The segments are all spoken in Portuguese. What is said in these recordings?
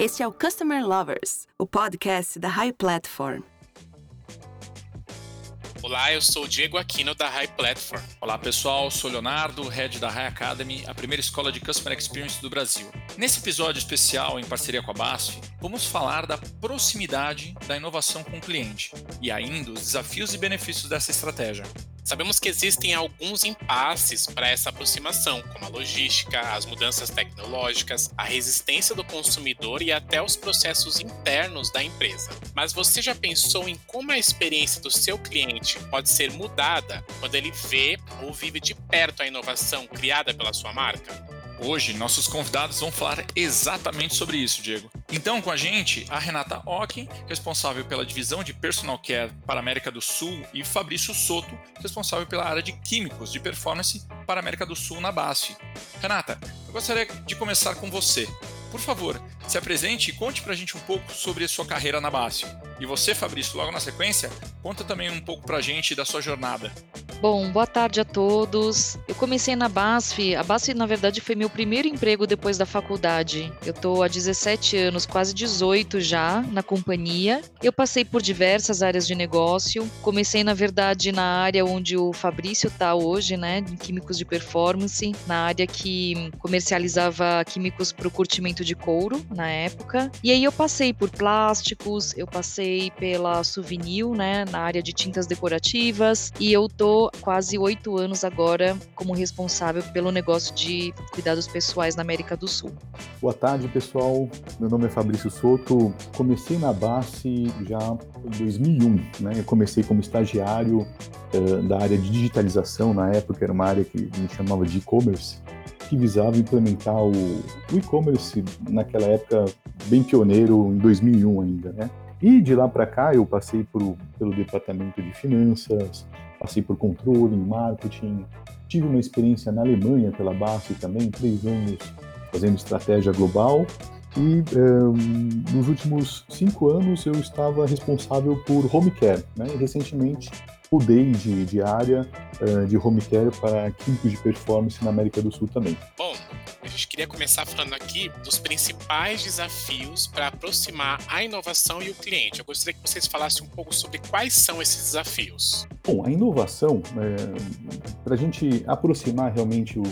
Este é o Customer Lovers, o podcast da High Platform. Olá, eu sou Diego Aquino da High Platform. Olá pessoal, sou Leonardo, head da High Academy, a primeira escola de Customer Experience do Brasil. Nesse episódio especial em parceria com a BASF, vamos falar da proximidade da inovação com o cliente e ainda os desafios e benefícios dessa estratégia. Sabemos que existem alguns impasses para essa aproximação, como a logística, as mudanças tecnológicas, a resistência do consumidor e até os processos internos da empresa. Mas você já pensou em como a experiência do seu cliente pode ser mudada quando ele vê ou vive de perto a inovação criada pela sua marca? Hoje, nossos convidados vão falar exatamente sobre isso, Diego. Então, com a gente, a Renata Ock, responsável pela divisão de Personal Care para a América do Sul, e Fabrício Soto, responsável pela área de químicos de performance para a América do Sul na BASF. Renata, eu gostaria de começar com você. Por favor, se apresente e conte para a gente um pouco sobre a sua carreira na BASF. E você, Fabrício, logo na sequência, conta também um pouco para a gente da sua jornada. Bom, boa tarde a todos. Eu comecei na BASF. A BASF, na verdade, foi meu primeiro emprego depois da faculdade. Eu estou há 17 anos, quase 18 já, na companhia. Eu passei por diversas áreas de negócio. Comecei, na verdade, na área onde o Fabrício está hoje, né, em químicos de performance, na área que comercializava químicos para o curtimento de couro, na época. E aí eu passei por plásticos, eu passei pela Souvenir, né, na área de tintas decorativas, e eu tô quase oito anos agora como responsável pelo negócio de cuidados pessoais na América do Sul. Boa tarde, pessoal. Meu nome é Fabrício Soto. Comecei na base já em 2001. Né? Eu comecei como estagiário uh, da área de digitalização, na época era uma área que me chamava de e-commerce, que visava implementar o, o e-commerce naquela época bem pioneiro, em 2001 ainda, né? E de lá para cá eu passei por, pelo departamento de finanças, passei por controle, marketing, tive uma experiência na Alemanha pela BASF também, três anos fazendo estratégia global e um, nos últimos cinco anos eu estava responsável por home care, né? E recentemente mudei de, de área uh, de home care para químicos de performance na América do Sul também. Bom, gente queria começar falando aqui dos principais desafios para aproximar a inovação e o cliente. Eu gostaria que vocês falassem um pouco sobre quais são esses desafios. Bom, a inovação, é, para a gente aproximar realmente o,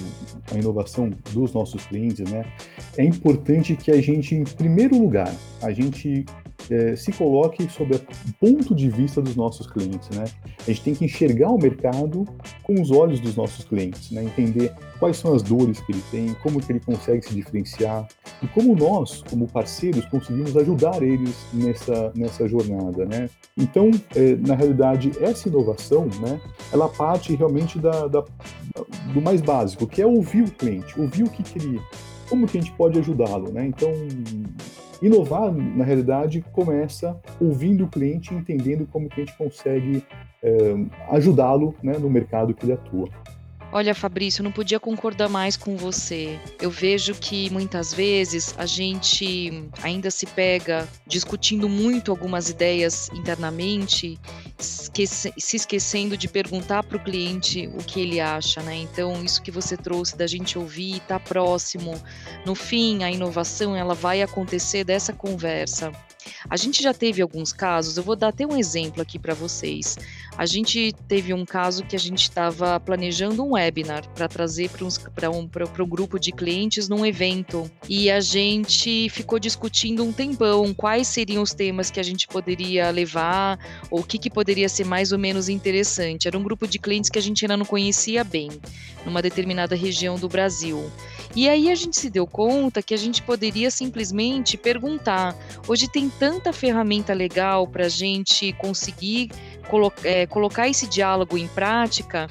a inovação dos nossos clientes, né, é importante que a gente, em primeiro lugar, a gente é, se coloque sob o ponto de vista dos nossos clientes, né? A gente tem que enxergar o mercado com os olhos dos nossos clientes, né? Entender quais são as dores que ele tem, como que ele consegue se diferenciar e como nós, como parceiros, conseguimos ajudar eles nessa, nessa jornada, né? Então, é, na realidade, essa inovação, né? Ela parte realmente da, da, do mais básico, que é ouvir o cliente, ouvir o que, que ele, como que a gente pode ajudá-lo, né? Então, Inovar, na realidade, começa ouvindo o cliente, entendendo como o cliente consegue é, ajudá-lo né, no mercado que ele atua. Olha, Fabrício, não podia concordar mais com você. Eu vejo que muitas vezes a gente ainda se pega discutindo muito algumas ideias internamente, esquece, se esquecendo de perguntar para o cliente o que ele acha, né? Então, isso que você trouxe da gente ouvir, estar tá próximo. No fim, a inovação ela vai acontecer dessa conversa. A gente já teve alguns casos, eu vou dar até um exemplo aqui para vocês. A gente teve um caso que a gente estava planejando um webinar para trazer para um, um grupo de clientes num evento e a gente ficou discutindo um tempão quais seriam os temas que a gente poderia levar ou o que, que poderia ser mais ou menos interessante. Era um grupo de clientes que a gente ainda não conhecia bem, numa determinada região do Brasil. E aí a gente se deu conta que a gente poderia simplesmente perguntar. Hoje tem tanta ferramenta legal para a gente conseguir colo é, colocar esse diálogo em prática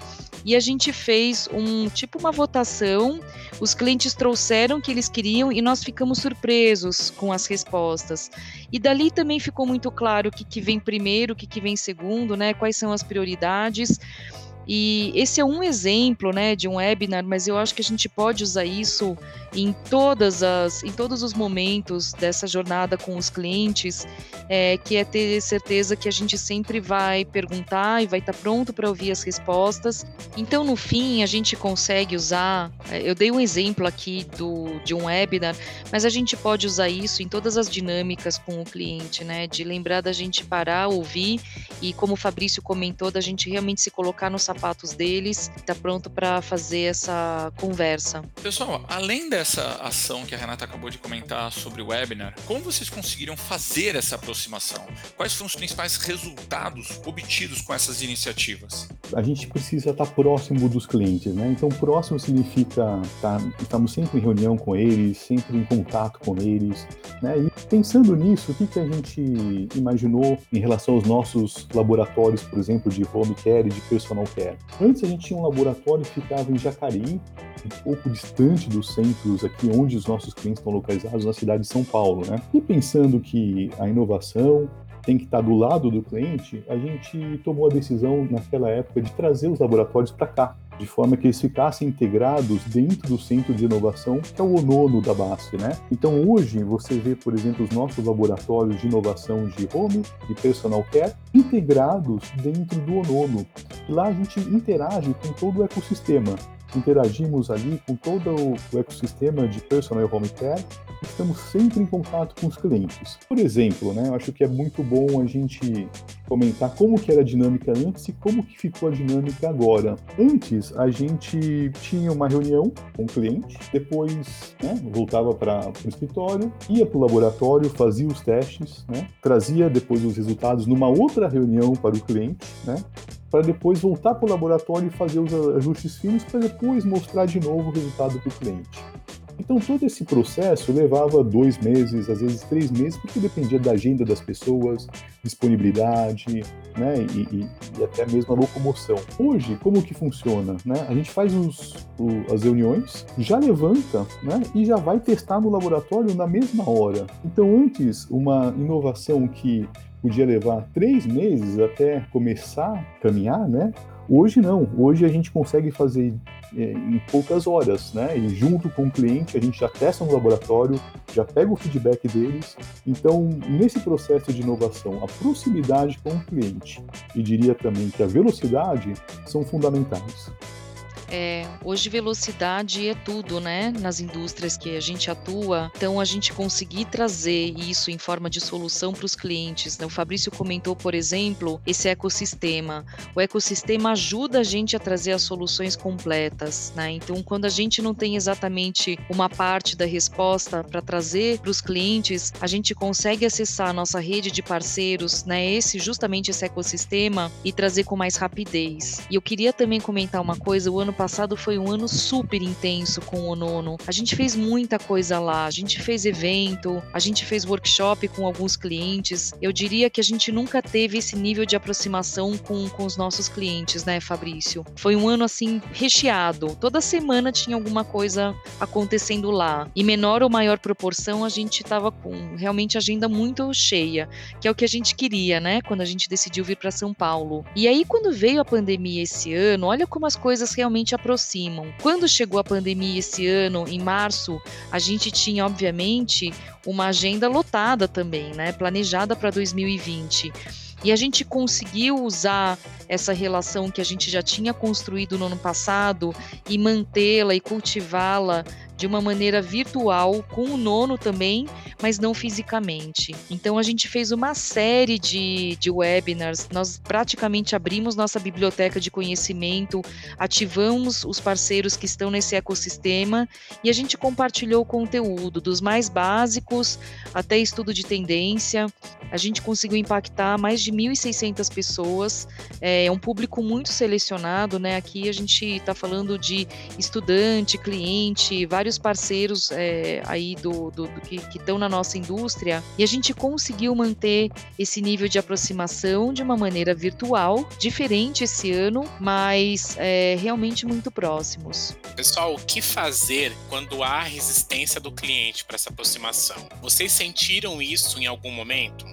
e a gente fez um tipo uma votação. Os clientes trouxeram o que eles queriam e nós ficamos surpresos com as respostas. E dali também ficou muito claro o que, que vem primeiro, o que, que vem segundo, né? Quais são as prioridades. E esse é um exemplo, né, de um webinar, mas eu acho que a gente pode usar isso em todas as, em todos os momentos dessa jornada com os clientes, é, que é ter certeza que a gente sempre vai perguntar e vai estar pronto para ouvir as respostas. Então, no fim, a gente consegue usar. É, eu dei um exemplo aqui do, de um webinar, mas a gente pode usar isso em todas as dinâmicas com o cliente, né? De lembrar da gente parar, ouvir e, como o Fabrício comentou, da gente realmente se colocar nos sapatos deles, tá pronto para fazer essa conversa. Pessoal, além dessa ação que a Renata acabou de comentar sobre o webinar, como vocês conseguiram fazer essa aproximação? Quais foram os principais resultados obtidos com essas iniciativas? A gente precisa estar próximo dos clientes, né? Então, próximo significa tá, estamos sempre em reunião com eles, sempre em contato com eles, né? E pensando nisso, o que, que a gente imaginou em relação aos nossos laboratórios, por exemplo, de home care e de personal care? Antes a gente tinha um laboratório que ficava em Jacareí, um pouco distante dos centros aqui onde os nossos clientes estão localizados, na cidade de São Paulo, né? E pensando que a inovação tem que estar do lado do cliente, a gente tomou a decisão naquela época de trazer os laboratórios para cá, de forma que eles ficassem integrados dentro do centro de inovação, que é o ONONO da BASF, né? Então hoje você vê, por exemplo, os nossos laboratórios de inovação de home e personal care integrados dentro do ONONO. Lá a gente interage com todo o ecossistema, interagimos ali com todo o ecossistema de personal home care estamos sempre em contato com os clientes. Por exemplo, né, eu acho que é muito bom a gente comentar como que era a dinâmica antes e como que ficou a dinâmica agora. Antes, a gente tinha uma reunião com o cliente, depois né, voltava para o escritório, ia para o laboratório, fazia os testes, né, trazia depois os resultados numa outra reunião para o cliente, né, para depois voltar para o laboratório e fazer os ajustes finos para depois mostrar de novo o resultado para o cliente. Então todo esse processo levava dois meses, às vezes três meses, porque dependia da agenda das pessoas, disponibilidade, né, e, e, e até mesmo a locomoção. Hoje, como que funciona? Né? A gente faz os, o, as reuniões, já levanta né, e já vai testar no laboratório na mesma hora. Então antes, uma inovação que podia levar três meses até começar a caminhar, né? Hoje não, hoje a gente consegue fazer é, em poucas horas, né? E junto com o cliente a gente já testa no laboratório, já pega o feedback deles. Então, nesse processo de inovação, a proximidade com o cliente e diria também que a velocidade são fundamentais. É, hoje velocidade é tudo, né? Nas indústrias que a gente atua. Então a gente conseguir trazer isso em forma de solução para os clientes. Né? O Fabrício comentou, por exemplo, esse ecossistema. O ecossistema ajuda a gente a trazer as soluções completas, né? Então quando a gente não tem exatamente uma parte da resposta para trazer para os clientes, a gente consegue acessar a nossa rede de parceiros, né? Esse justamente esse ecossistema e trazer com mais rapidez. E eu queria também comentar uma coisa. O ano passado foi um ano super intenso com o Nono. A gente fez muita coisa lá, a gente fez evento, a gente fez workshop com alguns clientes. Eu diria que a gente nunca teve esse nível de aproximação com, com os nossos clientes, né, Fabrício? Foi um ano assim recheado. Toda semana tinha alguma coisa acontecendo lá. E menor ou maior proporção, a gente estava com realmente agenda muito cheia, que é o que a gente queria, né, quando a gente decidiu vir para São Paulo. E aí, quando veio a pandemia esse ano, olha como as coisas realmente realmente aproximam. Quando chegou a pandemia esse ano, em março, a gente tinha, obviamente, uma agenda lotada também, né? Planejada para 2020. E a gente conseguiu usar essa relação que a gente já tinha construído no ano passado e mantê-la e cultivá-la de uma maneira virtual, com o nono também, mas não fisicamente. Então a gente fez uma série de, de webinars, nós praticamente abrimos nossa biblioteca de conhecimento, ativamos os parceiros que estão nesse ecossistema e a gente compartilhou conteúdo, dos mais básicos até estudo de tendência. A gente conseguiu impactar mais de 1.600 pessoas, é um público muito selecionado, né? Aqui a gente está falando de estudante, cliente, vários vários parceiros é, aí do, do, do que estão na nossa indústria e a gente conseguiu manter esse nível de aproximação de uma maneira virtual, diferente esse ano, mas é, realmente muito próximos. Pessoal, o que fazer quando há resistência do cliente para essa aproximação? Vocês sentiram isso em algum momento?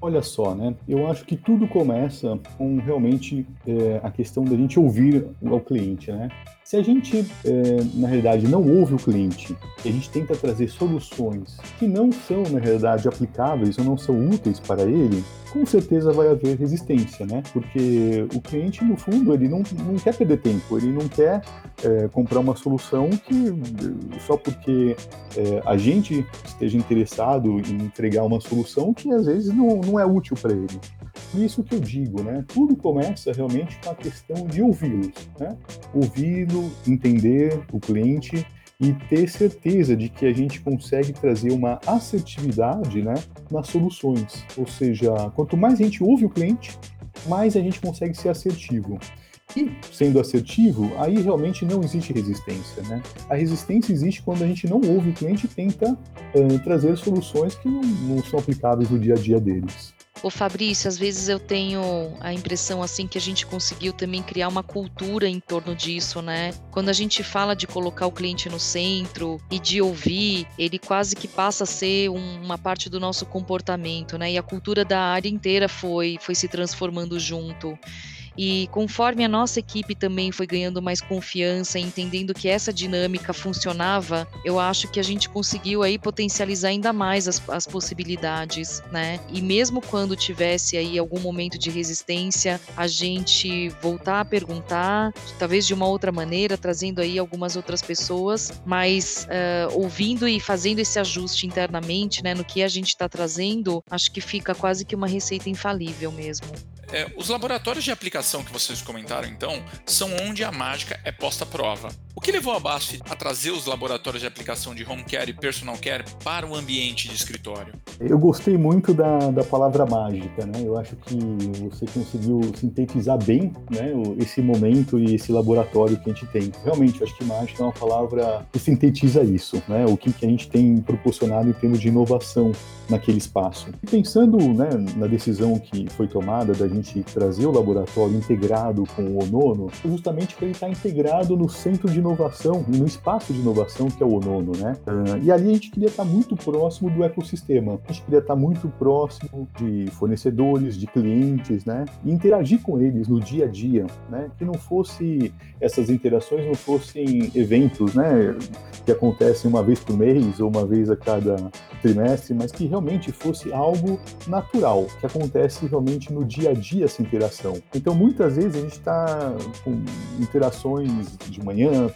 Olha só, né? Eu acho que tudo começa com realmente é, a questão da gente ouvir o cliente, né? Se a gente, é, na realidade, não ouve o cliente a gente tenta trazer soluções que não são, na realidade, aplicáveis ou não são úteis para ele, com certeza vai haver resistência, né? Porque o cliente, no fundo, ele não, não quer perder tempo, ele não quer é, comprar uma solução que só porque é, a gente esteja interessado em entregar uma solução que às vezes não, não é útil para ele. Por isso que eu digo, né? Tudo começa realmente com a questão de ouvi-los, né? Ouvi-lo, entender o cliente e ter certeza de que a gente consegue trazer uma assertividade, né, nas soluções. Ou seja, quanto mais a gente ouve o cliente, mais a gente consegue ser assertivo. E, sendo assertivo, aí realmente não existe resistência. Né? A resistência existe quando a gente não ouve o cliente e tenta uh, trazer soluções que não, não são aplicáveis no dia a dia deles. Ô Fabrício, às vezes eu tenho a impressão assim que a gente conseguiu também criar uma cultura em torno disso, né? Quando a gente fala de colocar o cliente no centro e de ouvir, ele quase que passa a ser um, uma parte do nosso comportamento, né? E a cultura da área inteira foi foi se transformando junto. E conforme a nossa equipe também foi ganhando mais confiança, entendendo que essa dinâmica funcionava, eu acho que a gente conseguiu aí potencializar ainda mais as, as possibilidades, né? E mesmo quando tivesse aí algum momento de resistência, a gente voltar a perguntar, talvez de uma outra maneira, trazendo aí algumas outras pessoas, mas uh, ouvindo e fazendo esse ajuste internamente, né, no que a gente está trazendo, acho que fica quase que uma receita infalível mesmo. É, os laboratórios de aplicação que vocês comentaram, então, são onde a mágica é posta à prova. O que levou a BASF a trazer os laboratórios de aplicação de home care e personal care para o ambiente de escritório? Eu gostei muito da, da palavra mágica, né? Eu acho que você conseguiu sintetizar bem né, esse momento e esse laboratório que a gente tem. Realmente, eu acho que mágica é uma palavra que sintetiza isso, né? O que, que a gente tem proporcionado em termos de inovação naquele espaço. E pensando né, na decisão que foi tomada da gente trazer o laboratório integrado com o ONONO, justamente para ele estar integrado no centro de inovação, no espaço de inovação que é o ONONO, né? Uh, e ali a gente queria estar muito próximo do ecossistema, a gente queria estar muito próximo de fornecedores, de clientes, né? E interagir com eles no dia a dia, né? Que não fosse essas interações não fossem eventos, né? Que acontecem uma vez por mês ou uma vez a cada trimestre, mas que realmente fosse algo natural, que acontece realmente no dia a dia essa interação. Então, muitas vezes a gente está com interações de manhã,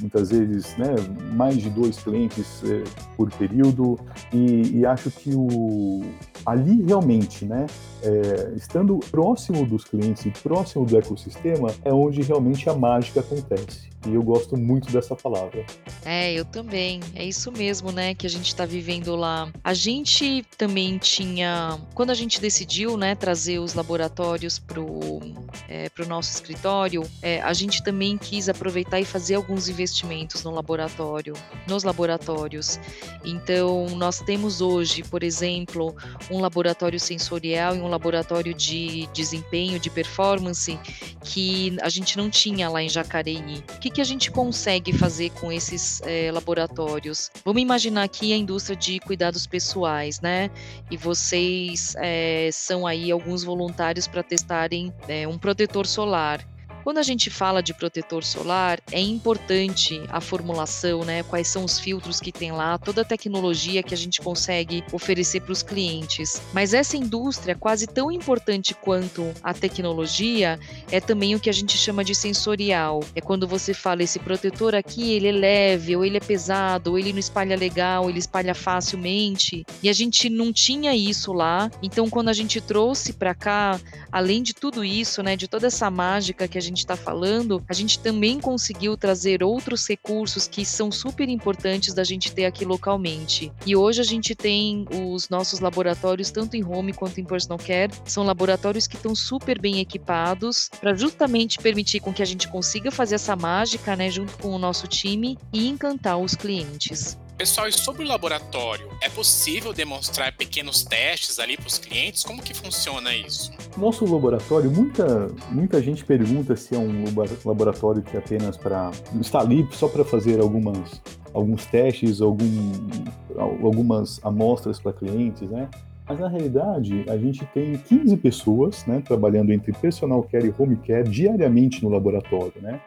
muitas vezes né, mais de dois clientes é, por período, e, e, acho que o, ali realmente, né, é, estando próximo dos clientes e próximo do ecossistema, é onde realmente a mágica acontece. E eu gosto muito dessa palavra. É, eu também. É isso mesmo, né, que a gente está vivendo lá. A gente também tinha, quando a gente decidiu, né, trazer os laboratórios pro é, pro nosso escritório, é, a gente também quis aproveitar e fazer alguns investimentos no laboratório, nos laboratórios. Então, nós temos hoje, por exemplo, um laboratório sensorial e um laboratório de desempenho, de performance, que a gente não tinha lá em Jacareí. O que, que a gente consegue fazer com esses é, laboratórios? Vamos imaginar aqui a indústria de cuidados pessoais, né? E vocês é, são aí alguns voluntários para testarem é, um protetor solar. Quando a gente fala de protetor solar, é importante a formulação, né? Quais são os filtros que tem lá, toda a tecnologia que a gente consegue oferecer para os clientes. Mas essa indústria, quase tão importante quanto a tecnologia, é também o que a gente chama de sensorial. É quando você fala esse protetor aqui, ele é leve, ou ele é pesado, ou ele não espalha legal, ele espalha facilmente. E a gente não tinha isso lá. Então, quando a gente trouxe para cá, além de tudo isso, né, de toda essa mágica que a gente gente está falando, a gente também conseguiu trazer outros recursos que são super importantes da gente ter aqui localmente. E hoje a gente tem os nossos laboratórios, tanto em home quanto em personal care, são laboratórios que estão super bem equipados para justamente permitir com que a gente consiga fazer essa mágica, né, junto com o nosso time e encantar os clientes. Pessoal, e sobre o laboratório, é possível demonstrar pequenos testes ali para os clientes? Como que funciona isso? Nosso laboratório, muita, muita gente pergunta se é um laboratório que é apenas para está ali só para fazer algumas alguns testes, algum, algumas amostras para clientes, né? Mas na realidade, a gente tem 15 pessoas né, trabalhando entre personal care e home care diariamente no laboratório. Né?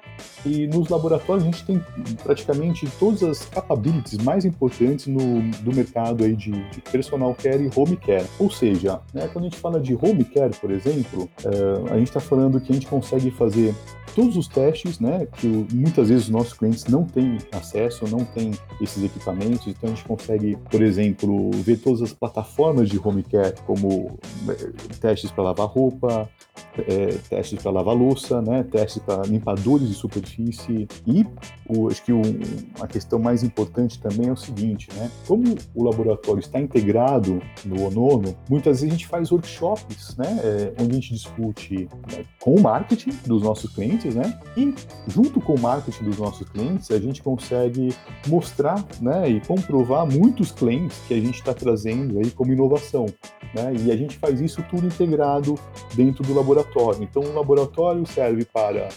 E nos laboratórios a gente tem praticamente todas as capabilities mais importantes no, do mercado aí de, de personal care e home care. Ou seja, né, quando a gente fala de home care, por exemplo, uh, a gente está falando que a gente consegue fazer todos os testes, né, que muitas vezes os nossos clientes não têm acesso, não têm esses equipamentos, então a gente consegue, por exemplo, ver todas as plataformas de home care, como eh, testes para lavar roupa, é, testes para lavar louça, né, testes para limpadores de superfície. E o, acho que o, a questão mais importante também é o seguinte, né, como o laboratório está integrado no ONONO, muitas vezes a gente faz workshops, né, é, onde a gente discute né, com o marketing dos nossos clientes, né, e junto com o marketing dos nossos clientes a gente consegue mostrar, né, e comprovar muitos claims que a gente está trazendo aí como inovação, né, e a gente faz isso tudo integrado dentro do laboratório laboratório. Então, o laboratório serve para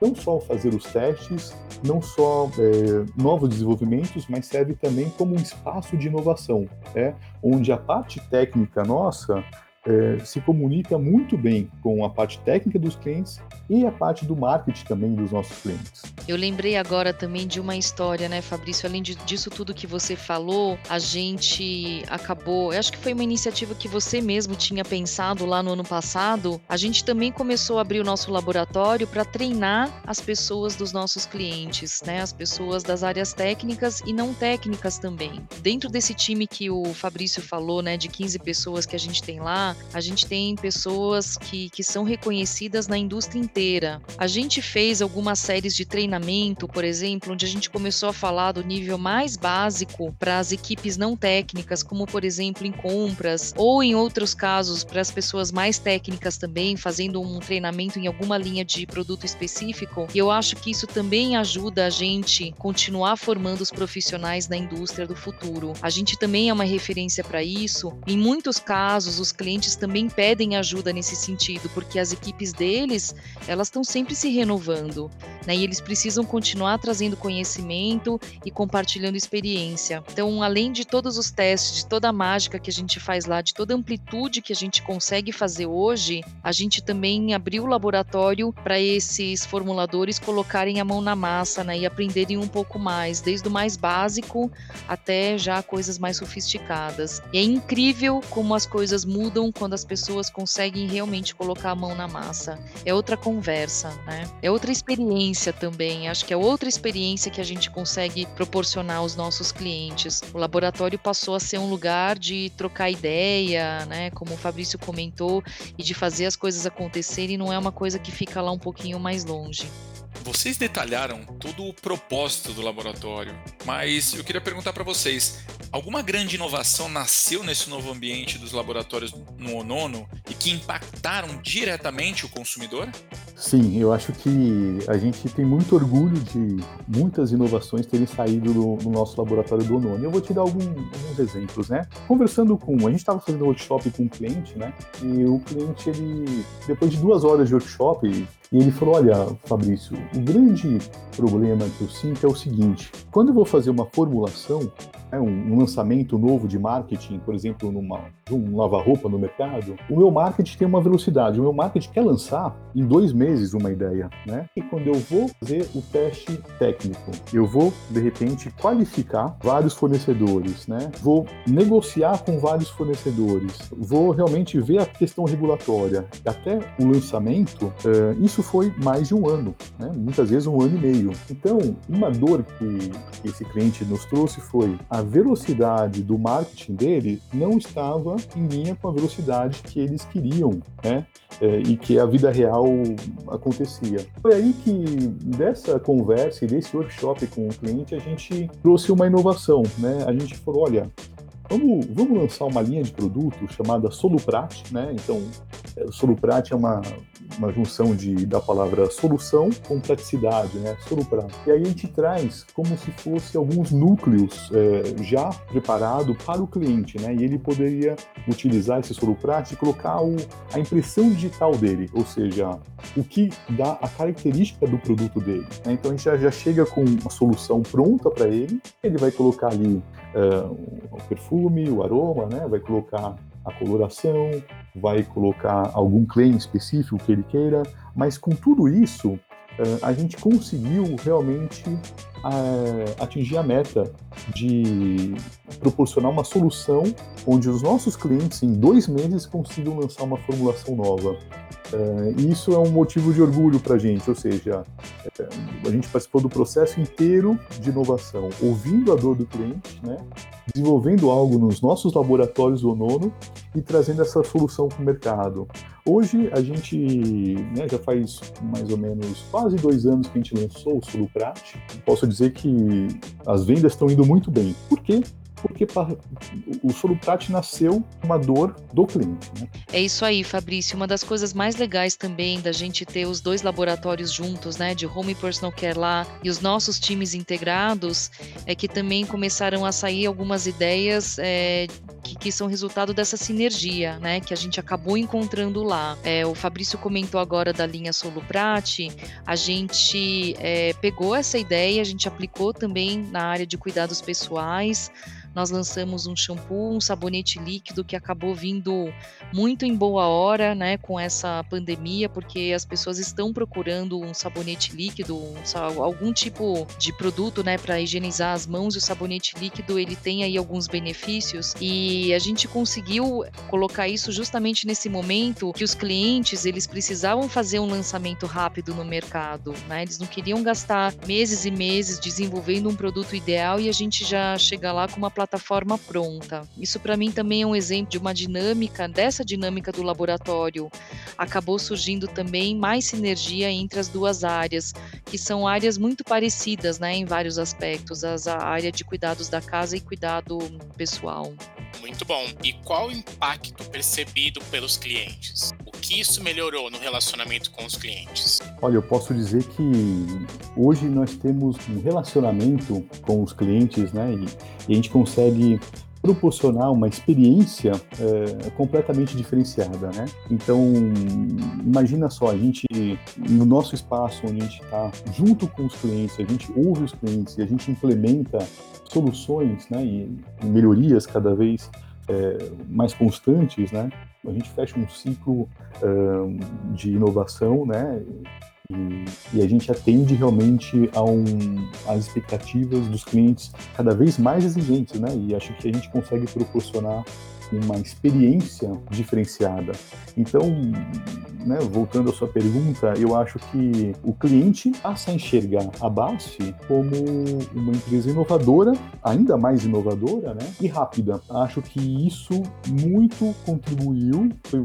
não só fazer os testes, não só é, novos desenvolvimentos, mas serve também como um espaço de inovação, né? onde a parte técnica nossa é, se comunica muito bem com a parte técnica dos clientes e a parte do marketing também dos nossos clientes. Eu lembrei agora também de uma história, né, Fabrício? Além disso tudo que você falou, a gente acabou. Eu acho que foi uma iniciativa que você mesmo tinha pensado lá no ano passado. A gente também começou a abrir o nosso laboratório para treinar as pessoas dos nossos clientes, né? As pessoas das áreas técnicas e não técnicas também. Dentro desse time que o Fabrício falou, né, de 15 pessoas que a gente tem lá, a gente tem pessoas que, que são reconhecidas na indústria inteira. A gente fez algumas séries de treinamento, por exemplo, onde a gente começou a falar do nível mais básico para as equipes não técnicas, como por exemplo em compras, ou em outros casos para as pessoas mais técnicas também, fazendo um treinamento em alguma linha de produto específico. E eu acho que isso também ajuda a gente continuar formando os profissionais na indústria do futuro. A gente também é uma referência para isso. Em muitos casos, os clientes clientes também pedem ajuda nesse sentido, porque as equipes deles, elas estão sempre se renovando, né? E eles precisam continuar trazendo conhecimento e compartilhando experiência. Então, além de todos os testes, de toda a mágica que a gente faz lá, de toda a amplitude que a gente consegue fazer hoje, a gente também abriu o laboratório para esses formuladores colocarem a mão na massa, né? E aprenderem um pouco mais, desde o mais básico até já coisas mais sofisticadas. E é incrível como as coisas mudam quando as pessoas conseguem realmente colocar a mão na massa. É outra conversa, né? É outra experiência também. Acho que é outra experiência que a gente consegue proporcionar aos nossos clientes. O laboratório passou a ser um lugar de trocar ideia, né? Como o Fabrício comentou, e de fazer as coisas acontecerem. Não é uma coisa que fica lá um pouquinho mais longe. Vocês detalharam todo o propósito do laboratório, mas eu queria perguntar para vocês: alguma grande inovação nasceu nesse novo ambiente dos laboratórios no Onono e que impactaram diretamente o consumidor? Sim, eu acho que a gente tem muito orgulho de muitas inovações terem saído do, do nosso laboratório do Onono. Eu vou te dar algum, alguns exemplos, né? Conversando com, a gente estava fazendo um workshop com um cliente, né? E o cliente, ele, depois de duas horas de workshop, e ele falou: Olha, Fabrício, o grande problema que eu sinto é o seguinte: quando eu vou fazer uma formulação, né, um, lançamento novo de marketing, por exemplo, numa, um lava-roupa no mercado, o meu marketing tem uma velocidade. O meu marketing quer lançar em dois meses uma ideia, né? E quando eu vou fazer o teste técnico, eu vou, de repente, qualificar vários fornecedores, né? Vou negociar com vários fornecedores, vou realmente ver a questão regulatória. Até o lançamento, uh, isso foi mais de um ano, né? Muitas vezes um ano e meio. Então, uma dor que esse cliente nos trouxe foi a velocidade do marketing dele não estava em linha com a velocidade que eles queriam, né? É, e que a vida real acontecia. Foi aí que, dessa conversa e desse workshop com o cliente, a gente trouxe uma inovação, né? A gente falou, olha, Vamos, vamos, lançar uma linha de produto chamada Soluprat, né? Então, é, Soluprat é uma, uma junção de, da palavra solução com praticidade, né? Soluprat. E aí a gente traz como se fosse alguns núcleos é, já preparado para o cliente, né? E ele poderia utilizar esse Soluprat e colocar o, a impressão digital dele, ou seja, o que dá a característica do produto dele. Né? Então a gente já, já chega com uma solução pronta para ele, ele vai colocar ali uh, o perfume, o aroma, né? vai colocar a coloração, vai colocar algum claim específico que ele queira, mas com tudo isso, a gente conseguiu realmente atingir a meta de proporcionar uma solução onde os nossos clientes, em dois meses, consigam lançar uma formulação nova. Uh, isso é um motivo de orgulho para a gente, ou seja, é, a gente participou do processo inteiro de inovação, ouvindo a dor do cliente, né, desenvolvendo algo nos nossos laboratórios do Nono e trazendo essa solução para o mercado. Hoje a gente né, já faz mais ou menos quase dois anos que a gente lançou o Soluprat. Posso dizer que as vendas estão indo muito bem. Por quê? Porque o Soluprat nasceu uma dor do cliente. Né? É isso aí, Fabrício. Uma das coisas mais legais também da gente ter os dois laboratórios juntos, né, de Home e Personal Care lá e os nossos times integrados, é que também começaram a sair algumas ideias é, que, que, são resultado dessa sinergia, né, que a gente acabou encontrando lá. É, o Fabrício comentou agora da linha Soluprat, a gente é, pegou essa ideia, a gente aplicou também na área de cuidados pessoais nós lançamos um shampoo, um sabonete líquido que acabou vindo muito em boa hora, né, com essa pandemia, porque as pessoas estão procurando um sabonete líquido, um, algum tipo de produto, né, para higienizar as mãos. E o sabonete líquido ele tem aí alguns benefícios e a gente conseguiu colocar isso justamente nesse momento que os clientes eles precisavam fazer um lançamento rápido no mercado, né? Eles não queriam gastar meses e meses desenvolvendo um produto ideal e a gente já chega lá com uma plataforma pronta. Isso para mim também é um exemplo de uma dinâmica, dessa dinâmica do laboratório. Acabou surgindo também mais sinergia entre as duas áreas, que são áreas muito parecidas, né, em vários aspectos, as, a área de cuidados da casa e cuidado pessoal. Muito bom. E qual o impacto percebido pelos clientes? Que isso melhorou no relacionamento com os clientes? Olha, eu posso dizer que hoje nós temos um relacionamento com os clientes, né? E a gente consegue proporcionar uma experiência é, completamente diferenciada, né? Então, imagina só, a gente, no nosso espaço, onde a gente está junto com os clientes, a gente ouve os clientes e a gente implementa soluções, né, e melhorias cada vez é, mais constantes, né? A gente fecha um ciclo de inovação, né? E, e, a gente atende realmente a um, às expectativas dos clientes cada vez mais exigentes, né? E acho que a gente consegue proporcionar uma experiência diferenciada. Então, né, voltando à sua pergunta, eu acho que o cliente passa a enxergar a BASF como uma empresa inovadora, ainda mais inovadora, né, e rápida. Acho que isso muito contribuiu, foi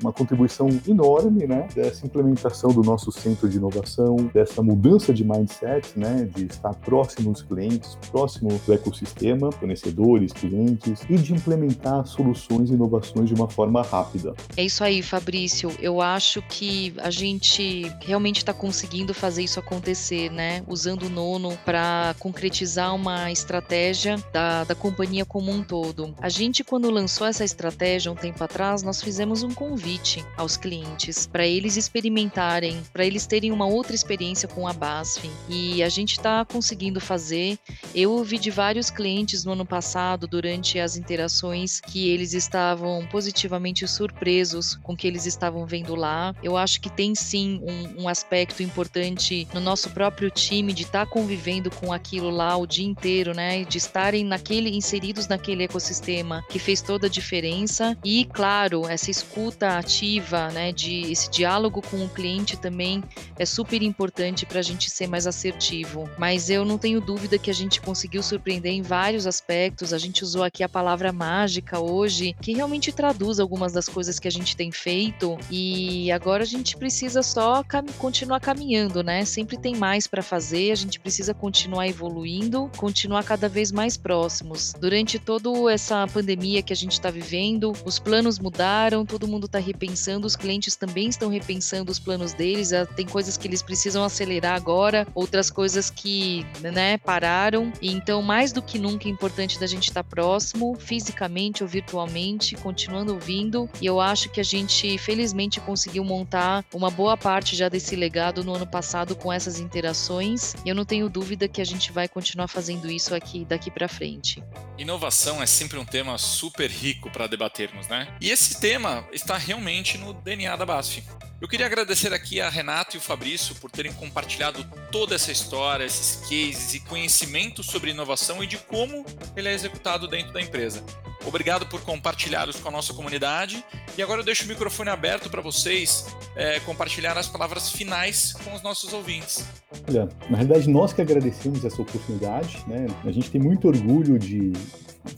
uma contribuição enorme, né, dessa implementação do nosso centro de inovação, dessa mudança de mindset, né, de estar próximo dos clientes, próximo do ecossistema, fornecedores, clientes, e de implementar soluções e inovações de uma forma rápida. É isso aí, Fabrício. Eu acho que a gente realmente está conseguindo fazer isso acontecer, né? Usando o nono para concretizar uma estratégia da, da companhia como um todo. A gente, quando lançou essa estratégia um tempo atrás, nós fizemos um convite aos clientes para eles experimentarem, para eles terem uma outra experiência com a BASF. E a gente está conseguindo fazer. Eu ouvi de vários clientes no ano passado, durante as interações, que eles estavam positivamente surpresos com o que eles estavam vendo lá. Eu acho que tem sim um, um aspecto importante no nosso próprio time de estar tá convivendo com aquilo lá o dia inteiro, né? De estarem naquele inseridos naquele ecossistema que fez toda a diferença e, claro, essa escuta ativa, né? De esse diálogo com o cliente também é super importante para a gente ser mais assertivo. Mas eu não tenho dúvida que a gente conseguiu surpreender em vários aspectos. A gente usou aqui a palavra mágica hoje que realmente traduz algumas das coisas que a gente tem feito e agora a gente precisa só cam continuar caminhando, né? Sempre tem mais para fazer, a gente precisa continuar evoluindo, continuar cada vez mais próximos. Durante toda essa pandemia que a gente está vivendo, os planos mudaram, todo mundo está repensando, os clientes também estão repensando os planos deles, ah, tem coisas que eles precisam acelerar agora, outras coisas que, né, pararam. Então, mais do que nunca é importante da gente estar tá próximo, fisicamente ou virtualmente, continuando ouvindo, e eu acho que a gente felizmente conseguiu montar uma boa parte já desse legado no ano passado com essas interações. E eu não tenho dúvida que a gente vai continuar fazendo isso aqui daqui para frente. Inovação é sempre um tema super rico para debatermos, né? E esse tema está realmente no DNA da BASF. Eu queria agradecer aqui a Renato e o Fabrício por terem compartilhado toda essa história, esses cases e conhecimento sobre inovação e de como ele é executado dentro da empresa. Obrigado por compartilhá-los com a nossa comunidade. E agora eu deixo o microfone aberto para vocês é, compartilhar as palavras finais com os nossos ouvintes. Olha, na realidade, nós que agradecemos essa oportunidade. Né? A gente tem muito orgulho de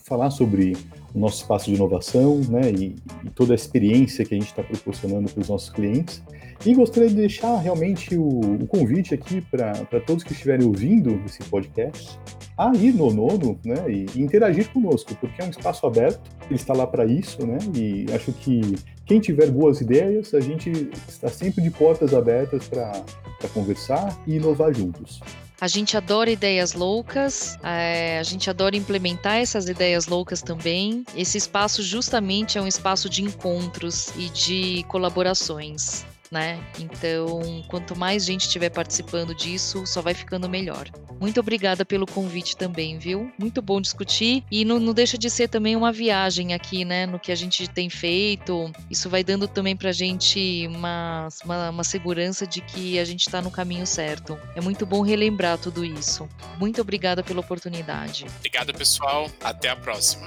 falar sobre o nosso espaço de inovação né? e, e toda a experiência que a gente está proporcionando para os nossos clientes. E gostaria de deixar realmente o, o convite aqui para todos que estiverem ouvindo esse podcast a ir no nono né, e, e, interagir conosco, porque é um espaço aberto, ele está lá para isso, né, e acho que quem tiver boas ideias, a gente está sempre de portas abertas para conversar e inovar juntos. A gente adora ideias loucas, é, a gente adora implementar essas ideias loucas também. Esse espaço justamente é um espaço de encontros e de colaborações né? Então, quanto mais gente estiver participando disso, só vai ficando melhor. Muito obrigada pelo convite também, viu? Muito bom discutir e não, não, deixa de ser também uma viagem aqui, né? No que a gente tem feito. Isso vai dando também pra gente uma, uma, uma segurança de que a gente está no caminho certo. É muito bom relembrar tudo isso. Muito obrigada pela oportunidade. Obrigado, pessoal. Até a próxima.